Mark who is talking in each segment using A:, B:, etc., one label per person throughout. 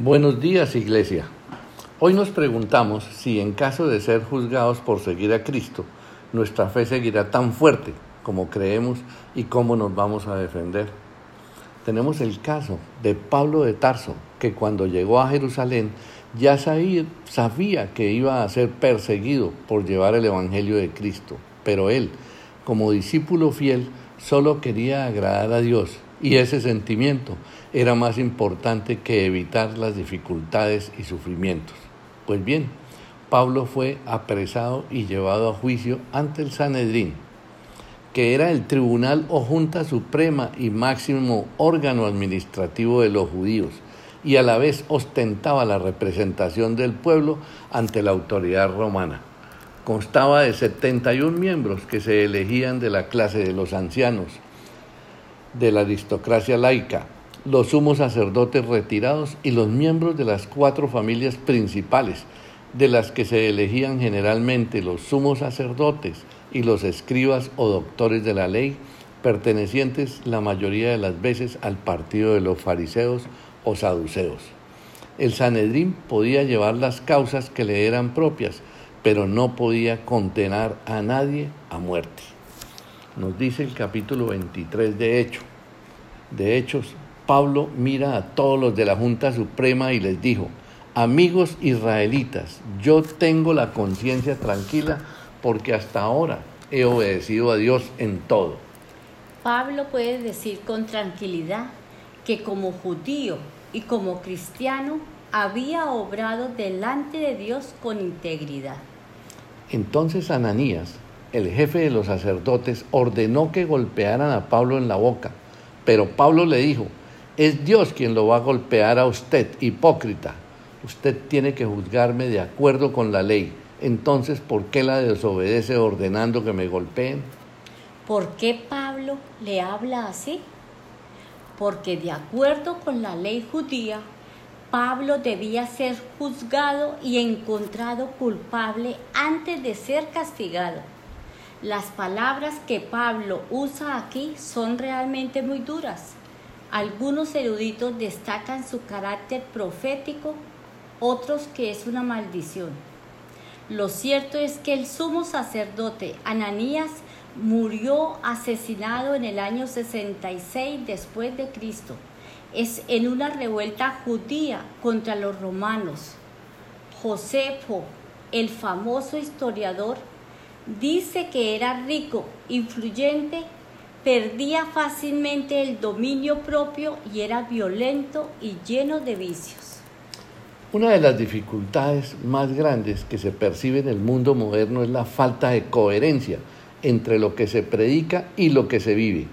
A: Buenos días, Iglesia. Hoy nos preguntamos si en caso de ser juzgados por seguir a Cristo, nuestra fe seguirá tan fuerte como creemos y cómo nos vamos a defender. Tenemos el caso de Pablo de Tarso, que cuando llegó a Jerusalén ya sabía que iba a ser perseguido por llevar el Evangelio de Cristo, pero él, como discípulo fiel, solo quería agradar a Dios y ese sentimiento era más importante que evitar las dificultades y sufrimientos. Pues bien, Pablo fue apresado y llevado a juicio ante el Sanedrín, que era el tribunal o junta suprema y máximo órgano administrativo de los judíos, y a la vez ostentaba la representación del pueblo ante la autoridad romana. Constaba de 71 miembros que se elegían de la clase de los ancianos, de la aristocracia laica, los sumos sacerdotes retirados y los miembros de las cuatro familias principales, de las que se elegían generalmente los sumos sacerdotes y los escribas o doctores de la ley, pertenecientes la mayoría de las veces al partido de los fariseos o saduceos. El Sanedrín podía llevar las causas que le eran propias, pero no podía condenar a nadie a muerte. Nos dice el capítulo 23 de Hechos. De Hechos, Pablo mira a todos los de la Junta Suprema y les dijo, amigos israelitas, yo tengo la conciencia tranquila porque hasta ahora he obedecido a Dios en todo.
B: Pablo puede decir con tranquilidad que como judío y como cristiano había obrado delante de Dios con integridad.
A: Entonces Ananías, el jefe de los sacerdotes, ordenó que golpearan a Pablo en la boca, pero Pablo le dijo, es Dios quien lo va a golpear a usted, hipócrita. Usted tiene que juzgarme de acuerdo con la ley. Entonces, ¿por qué la desobedece ordenando que me golpeen?
B: ¿Por qué Pablo le habla así? Porque de acuerdo con la ley judía, Pablo debía ser juzgado y encontrado culpable antes de ser castigado. Las palabras que Pablo usa aquí son realmente muy duras. Algunos eruditos destacan su carácter profético, otros que es una maldición. Lo cierto es que el sumo sacerdote Ananías murió asesinado en el año 66 después de Cristo. Es en una revuelta judía contra los romanos. Josefo, el famoso historiador, dice que era rico, influyente, perdía fácilmente el dominio propio y era violento y lleno de vicios.
A: Una de las dificultades más grandes que se percibe en el mundo moderno es la falta de coherencia entre lo que se predica y lo que se vive.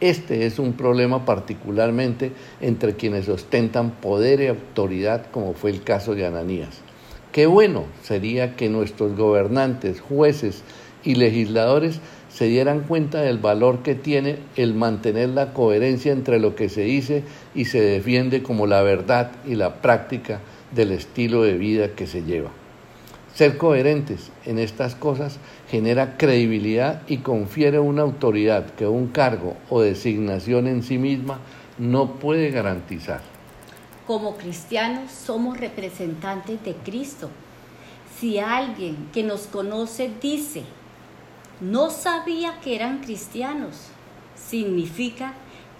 A: Este es un problema particularmente entre quienes ostentan poder y autoridad, como fue el caso de Ananías. Qué bueno sería que nuestros gobernantes, jueces y legisladores se dieran cuenta del valor que tiene el mantener la coherencia entre lo que se dice y se defiende como la verdad y la práctica del estilo de vida que se lleva. Ser coherentes en estas cosas genera credibilidad y confiere una autoridad que un cargo o designación en sí misma no puede garantizar.
B: Como cristianos somos representantes de Cristo. Si alguien que nos conoce dice, no sabía que eran cristianos, significa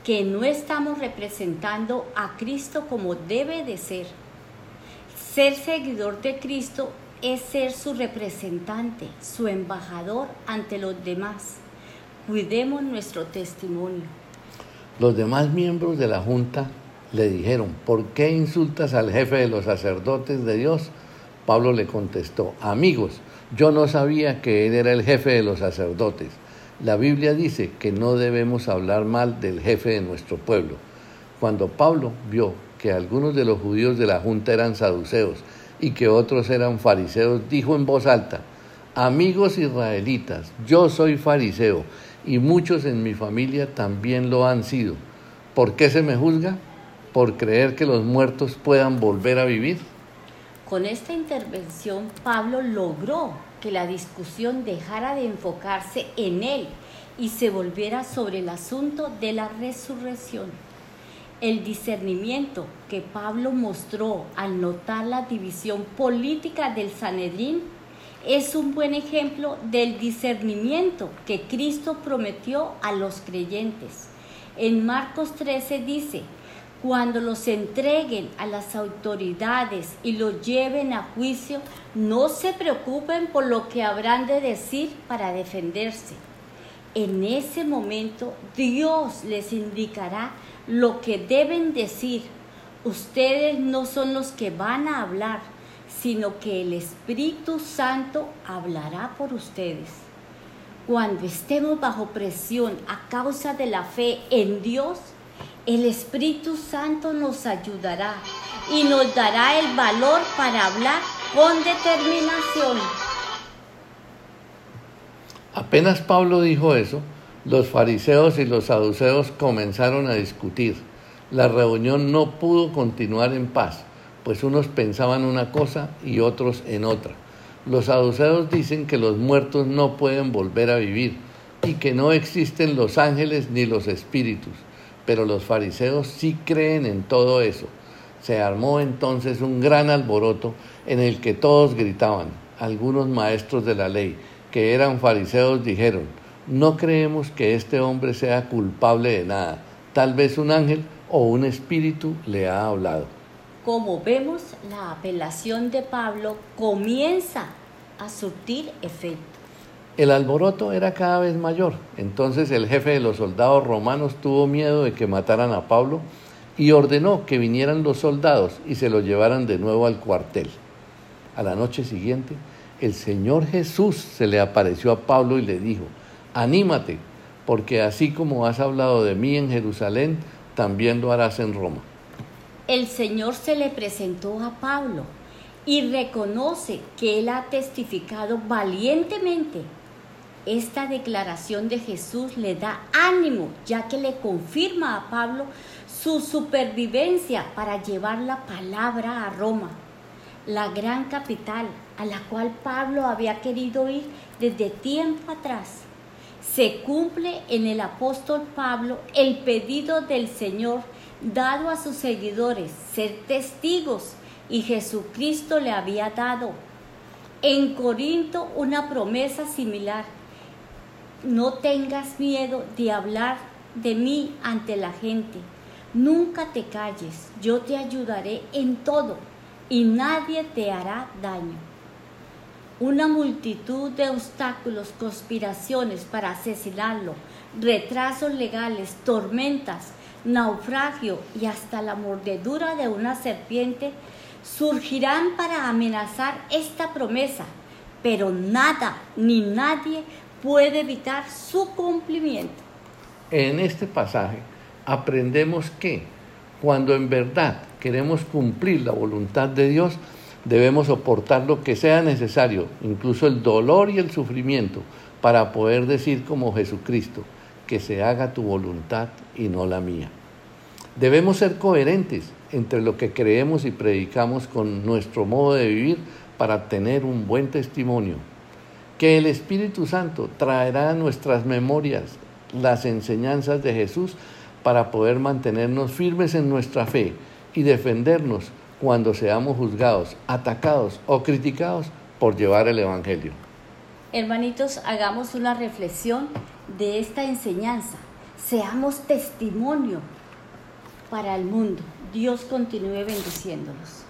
B: que no estamos representando a Cristo como debe de ser. Ser seguidor de Cristo es ser su representante, su embajador ante los demás. Cuidemos nuestro testimonio.
A: Los demás miembros de la Junta le dijeron, ¿por qué insultas al jefe de los sacerdotes de Dios? Pablo le contestó, amigos, yo no sabía que él era el jefe de los sacerdotes. La Biblia dice que no debemos hablar mal del jefe de nuestro pueblo. Cuando Pablo vio que algunos de los judíos de la junta eran saduceos y que otros eran fariseos, dijo en voz alta, Amigos israelitas, yo soy fariseo y muchos en mi familia también lo han sido. ¿Por qué se me juzga? ¿Por creer que los muertos puedan volver a vivir?
B: Con esta intervención Pablo logró que la discusión dejara de enfocarse en él y se volviera sobre el asunto de la resurrección. El discernimiento que Pablo mostró al notar la división política del Sanedrín es un buen ejemplo del discernimiento que Cristo prometió a los creyentes. En Marcos 13 dice, cuando los entreguen a las autoridades y los lleven a juicio, no se preocupen por lo que habrán de decir para defenderse. En ese momento Dios les indicará lo que deben decir. Ustedes no son los que van a hablar, sino que el Espíritu Santo hablará por ustedes. Cuando estemos bajo presión a causa de la fe en Dios, el Espíritu Santo nos ayudará y nos dará el valor para hablar con determinación.
A: Apenas Pablo dijo eso, los fariseos y los saduceos comenzaron a discutir. La reunión no pudo continuar en paz, pues unos pensaban una cosa y otros en otra. Los saduceos dicen que los muertos no pueden volver a vivir y que no existen los ángeles ni los espíritus, pero los fariseos sí creen en todo eso. Se armó entonces un gran alboroto en el que todos gritaban. Algunos maestros de la ley, que eran fariseos, dijeron, no creemos que este hombre sea culpable de nada. Tal vez un ángel o un espíritu le ha hablado.
B: Como vemos, la apelación de Pablo comienza a surtir efecto.
A: El alboroto era cada vez mayor. Entonces el jefe de los soldados romanos tuvo miedo de que mataran a Pablo y ordenó que vinieran los soldados y se lo llevaran de nuevo al cuartel. A la noche siguiente, el Señor Jesús se le apareció a Pablo y le dijo, anímate, porque así como has hablado de mí en Jerusalén, también lo harás en Roma.
B: El Señor se le presentó a Pablo y reconoce que él ha testificado valientemente. Esta declaración de Jesús le da ánimo, ya que le confirma a Pablo su supervivencia para llevar la palabra a Roma, la gran capital a la cual Pablo había querido ir desde tiempo atrás se cumple en el apóstol Pablo el pedido del Señor dado a sus seguidores, ser testigos, y Jesucristo le había dado en Corinto una promesa similar. No tengas miedo de hablar de mí ante la gente. Nunca te calles, yo te ayudaré en todo y nadie te hará daño una multitud de obstáculos, conspiraciones para asesinarlo, retrasos legales, tormentas, naufragio y hasta la mordedura de una serpiente surgirán para amenazar esta promesa, pero nada ni nadie puede evitar su cumplimiento.
A: En este pasaje aprendemos que cuando en verdad queremos cumplir la voluntad de Dios, debemos soportar lo que sea necesario, incluso el dolor y el sufrimiento, para poder decir como Jesucristo, que se haga tu voluntad y no la mía. Debemos ser coherentes entre lo que creemos y predicamos con nuestro modo de vivir para tener un buen testimonio. Que el Espíritu Santo traerá a nuestras memorias las enseñanzas de Jesús para poder mantenernos firmes en nuestra fe y defendernos cuando seamos juzgados, atacados o criticados por llevar el Evangelio.
B: Hermanitos, hagamos una reflexión de esta enseñanza. Seamos testimonio para el mundo. Dios continúe bendiciéndolos.